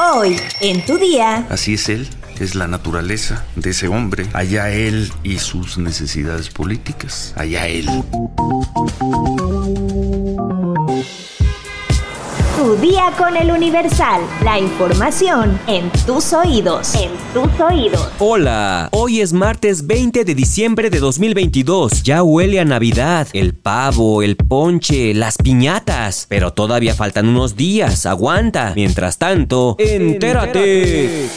Hoy, en tu día. Así es él, es la naturaleza de ese hombre. Allá él y sus necesidades políticas. Allá él. Tu día con el Universal. La información en tus oídos. En tus oídos. Hola, hoy es martes 20 de diciembre de 2022. Ya huele a Navidad. El pavo, el ponche, las piñatas. Pero todavía faltan unos días. Aguanta. Mientras tanto, entérate.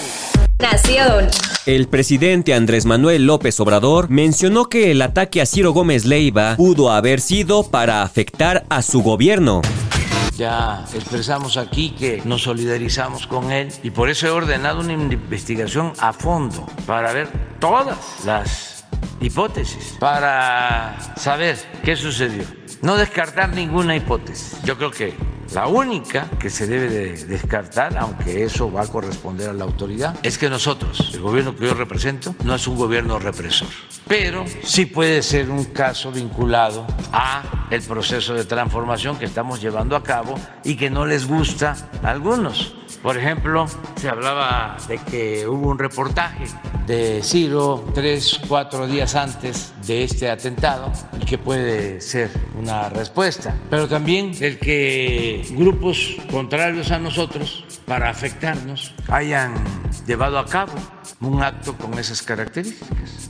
Nación. El presidente Andrés Manuel López Obrador mencionó que el ataque a Ciro Gómez Leiva pudo haber sido para afectar a su gobierno. Ya expresamos aquí que nos solidarizamos con él y por eso he ordenado una investigación a fondo para ver todas las hipótesis, para saber qué sucedió. No descartar ninguna hipótesis. Yo creo que la única que se debe de descartar, aunque eso va a corresponder a la autoridad, es que nosotros, el gobierno que yo represento, no es un gobierno represor, pero sí puede ser un caso vinculado a el proceso de transformación que estamos llevando a cabo y que no les gusta a algunos. Por ejemplo, se hablaba de que hubo un reportaje de Ciro tres, cuatro días antes de este atentado que puede ser una respuesta. Pero también el que grupos contrarios a nosotros, para afectarnos, hayan llevado a cabo un acto con esas características.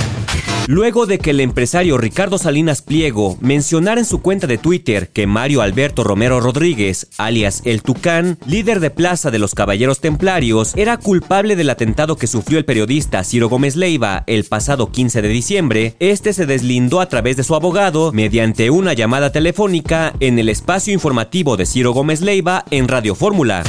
Luego de que el empresario Ricardo Salinas Pliego mencionara en su cuenta de Twitter que Mario Alberto Romero Rodríguez, alias El Tucán, líder de Plaza de los Caballeros Templarios, era culpable del atentado que sufrió el periodista Ciro Gómez Leiva el pasado 15 de diciembre, este se deslindó a través de su abogado mediante una llamada telefónica en el espacio informativo de Ciro Gómez Leiva en Radio Fórmula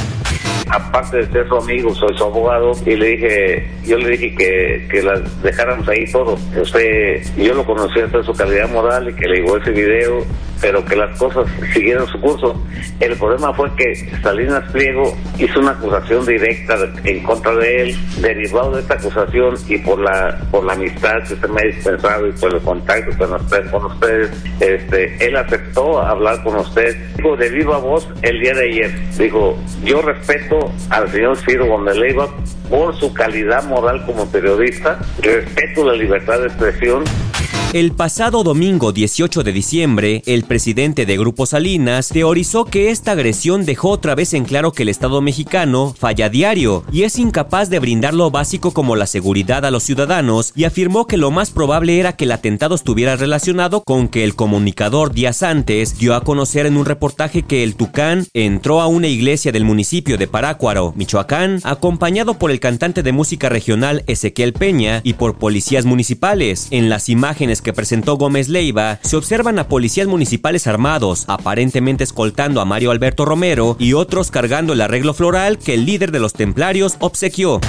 aparte de ser su amigo, soy su abogado, y le dije, yo le dije que, que las dejáramos ahí todo. Usted, yo lo conocí hasta su calidad moral y que le llegó ese video pero que las cosas siguieron su curso. El problema fue que Salinas Pliego hizo una acusación directa en contra de él, derivado de esta acusación y por la por la amistad que usted me ha dispensado y por el contacto con usted, con ustedes, este, él aceptó hablar con usted. Dijo de viva voz el día de ayer. Dijo, yo respeto al señor Ciro Gómez por su calidad moral como periodista, respeto la libertad de expresión el pasado domingo 18 de diciembre, el presidente de Grupo Salinas teorizó que esta agresión dejó otra vez en claro que el Estado mexicano falla diario y es incapaz de brindar lo básico como la seguridad a los ciudadanos y afirmó que lo más probable era que el atentado estuviera relacionado con que el comunicador días antes dio a conocer en un reportaje que el Tucán entró a una iglesia del municipio de Parácuaro, Michoacán, acompañado por el cantante de música regional Ezequiel Peña y por policías municipales. En las imágenes que presentó Gómez Leiva, se observan a policías municipales armados, aparentemente escoltando a Mario Alberto Romero y otros cargando el arreglo floral que el líder de los templarios obsequió.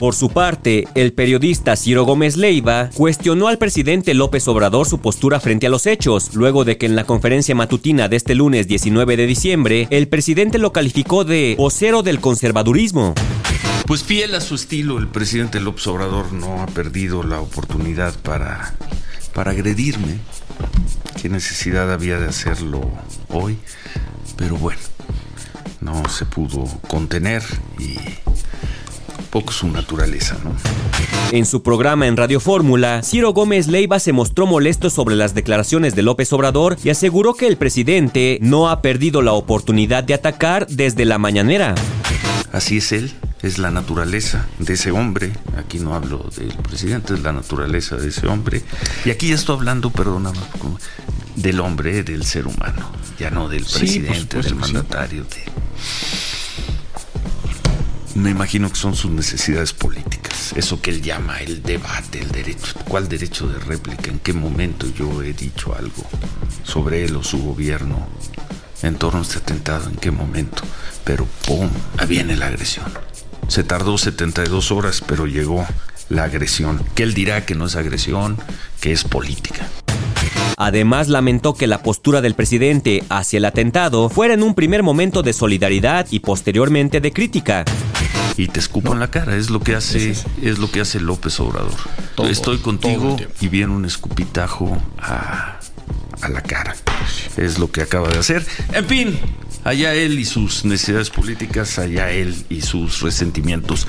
Por su parte, el periodista Ciro Gómez Leiva cuestionó al presidente López Obrador su postura frente a los hechos, luego de que en la conferencia matutina de este lunes 19 de diciembre, el presidente lo calificó de vocero del conservadurismo. Pues fiel a su estilo, el presidente López Obrador no ha perdido la oportunidad para para agredirme. ¿Qué necesidad había de hacerlo hoy? Pero bueno, no se pudo contener y poco su naturaleza, ¿no? En su programa en Radio Fórmula, Ciro Gómez Leiva se mostró molesto sobre las declaraciones de López Obrador y aseguró que el presidente no ha perdido la oportunidad de atacar desde la mañanera. Así es él, es la naturaleza de ese hombre. Aquí no hablo del presidente, es la naturaleza de ese hombre. Y aquí ya estoy hablando, perdón, del hombre, del ser humano, ya no del presidente, del mandatario. Me imagino que son sus necesidades políticas, eso que él llama el debate, el derecho. ¿Cuál derecho de réplica? ¿En qué momento yo he dicho algo sobre él o su gobierno en torno a este atentado? ¿En qué momento? Pero ¡pum! Viene la agresión. Se tardó 72 horas, pero llegó la agresión. Que él dirá que no es agresión, que es política. Además, lamentó que la postura del presidente hacia el atentado fuera en un primer momento de solidaridad y posteriormente de crítica. Y te escupo en la cara, es lo que hace, es, lo que hace López Obrador. Estoy contigo y viene un escupitajo a a la cara. Es lo que acaba de hacer. En fin, allá él y sus necesidades políticas, allá él y sus resentimientos.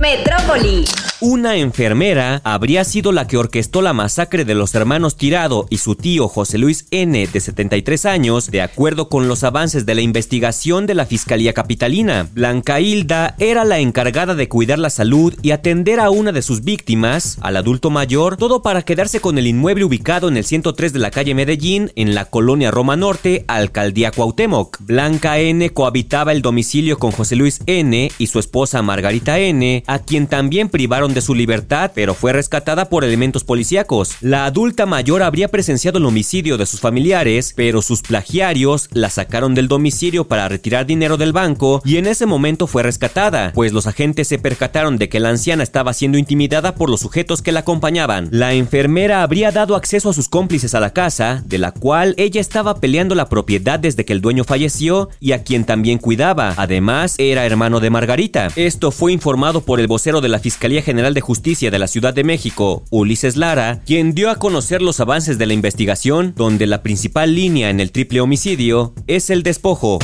Metrópoli. Una enfermera habría sido la que orquestó la masacre de los hermanos Tirado y su tío José Luis N., de 73 años, de acuerdo con los avances de la investigación de la Fiscalía Capitalina. Blanca Hilda era la encargada de cuidar la salud y atender a una de sus víctimas, al adulto mayor, todo para quedarse con el inmueble ubicado en el 103 de la calle Medellín, en la colonia Roma Norte, alcaldía Cuauhtémoc. Blanca N. cohabitaba el domicilio con José Luis N. y su esposa Margarita N., a quien también privaron de su libertad, pero fue rescatada por elementos policíacos. La adulta mayor habría presenciado el homicidio de sus familiares, pero sus plagiarios la sacaron del domicilio para retirar dinero del banco y en ese momento fue rescatada, pues los agentes se percataron de que la anciana estaba siendo intimidada por los sujetos que la acompañaban. La enfermera habría dado acceso a sus cómplices a la casa, de la cual ella estaba peleando la propiedad desde que el dueño falleció y a quien también cuidaba. Además, era hermano de Margarita. Esto fue informado por el vocero de la Fiscalía General de Justicia de la Ciudad de México, Ulises Lara, quien dio a conocer los avances de la investigación, donde la principal línea en el triple homicidio es el despojo.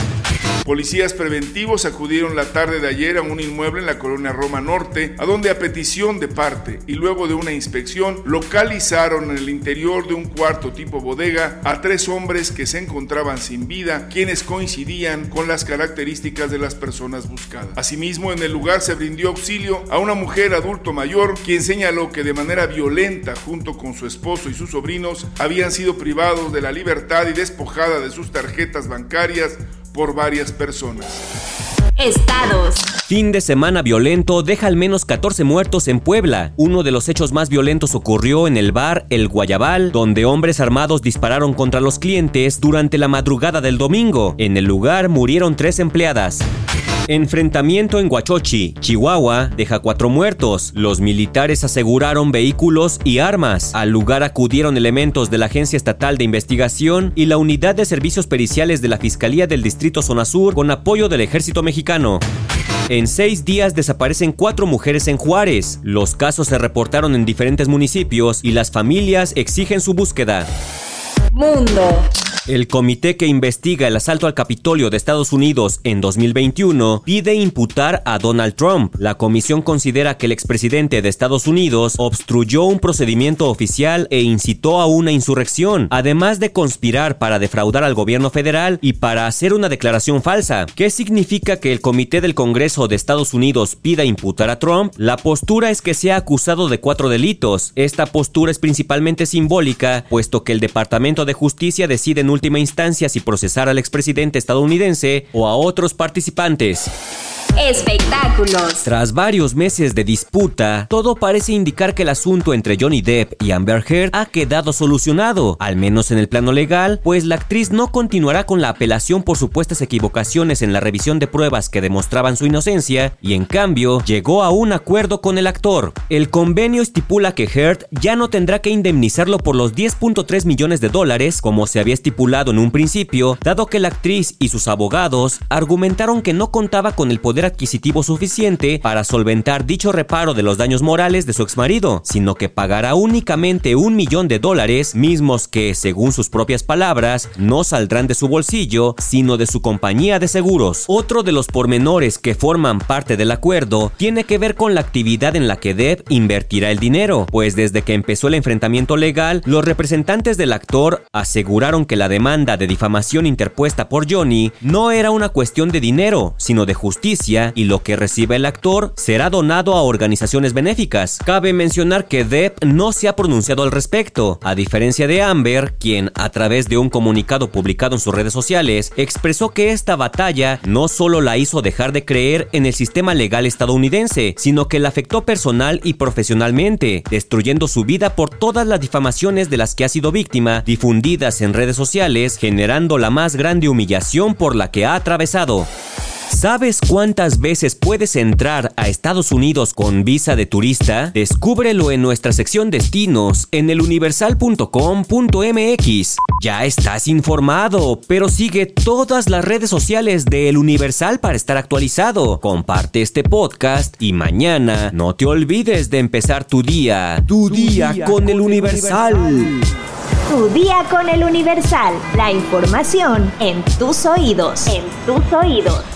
Policías preventivos acudieron la tarde de ayer a un inmueble en la colonia Roma Norte, a donde a petición de parte y luego de una inspección localizaron en el interior de un cuarto tipo bodega a tres hombres que se encontraban sin vida, quienes coincidían con las características de las personas buscadas. Asimismo, en el lugar se brindó auxilio a una mujer adulto mayor, quien señaló que de manera violenta, junto con su esposo y sus sobrinos, habían sido privados de la libertad y despojada de sus tarjetas bancarias por varias personas. Estados. Fin de semana violento deja al menos 14 muertos en Puebla. Uno de los hechos más violentos ocurrió en el bar El Guayabal, donde hombres armados dispararon contra los clientes durante la madrugada del domingo. En el lugar murieron tres empleadas. Enfrentamiento en Huachochi, Chihuahua, deja cuatro muertos. Los militares aseguraron vehículos y armas. Al lugar acudieron elementos de la Agencia Estatal de Investigación y la Unidad de Servicios Periciales de la Fiscalía del Distrito Zona Sur con apoyo del Ejército Mexicano. En seis días desaparecen cuatro mujeres en Juárez. Los casos se reportaron en diferentes municipios y las familias exigen su búsqueda. Mundo. El comité que investiga el asalto al Capitolio de Estados Unidos en 2021 pide imputar a Donald Trump. La comisión considera que el expresidente de Estados Unidos obstruyó un procedimiento oficial e incitó a una insurrección, además de conspirar para defraudar al gobierno federal y para hacer una declaración falsa. ¿Qué significa que el comité del Congreso de Estados Unidos pida imputar a Trump? La postura es que sea acusado de cuatro delitos. Esta postura es principalmente simbólica, puesto que el Departamento de Justicia decide en última instancia si procesar al expresidente estadounidense o a otros participantes. Espectáculos. Tras varios meses de disputa, todo parece indicar que el asunto entre Johnny Depp y Amber Heard ha quedado solucionado, al menos en el plano legal, pues la actriz no continuará con la apelación por supuestas equivocaciones en la revisión de pruebas que demostraban su inocencia y en cambio llegó a un acuerdo con el actor. El convenio estipula que Heard ya no tendrá que indemnizarlo por los 10.3 millones de dólares como se había estipulado en un principio, dado que la actriz y sus abogados argumentaron que no contaba con el poder adquisitivo suficiente para solventar dicho reparo de los daños morales de su exmarido, sino que pagará únicamente un millón de dólares, mismos que, según sus propias palabras, no saldrán de su bolsillo, sino de su compañía de seguros. Otro de los pormenores que forman parte del acuerdo tiene que ver con la actividad en la que Depp invertirá el dinero, pues desde que empezó el enfrentamiento legal, los representantes del actor aseguraron que la demanda de difamación interpuesta por Johnny no era una cuestión de dinero, sino de justicia y lo que recibe el actor será donado a organizaciones benéficas. Cabe mencionar que Depp no se ha pronunciado al respecto, a diferencia de Amber, quien a través de un comunicado publicado en sus redes sociales expresó que esta batalla no solo la hizo dejar de creer en el sistema legal estadounidense, sino que la afectó personal y profesionalmente, destruyendo su vida por todas las difamaciones de las que ha sido víctima difundidas en redes sociales, generando la más grande humillación por la que ha atravesado. ¿Sabes cuántas veces puedes entrar a Estados Unidos con visa de turista? Descúbrelo en nuestra sección destinos en eluniversal.com.mx. Ya estás informado, pero sigue todas las redes sociales de El Universal para estar actualizado. Comparte este podcast y mañana no te olvides de empezar tu día, tu, día, con, El Universal. Tu día con el Universal. La información en tus oídos. En tus oídos.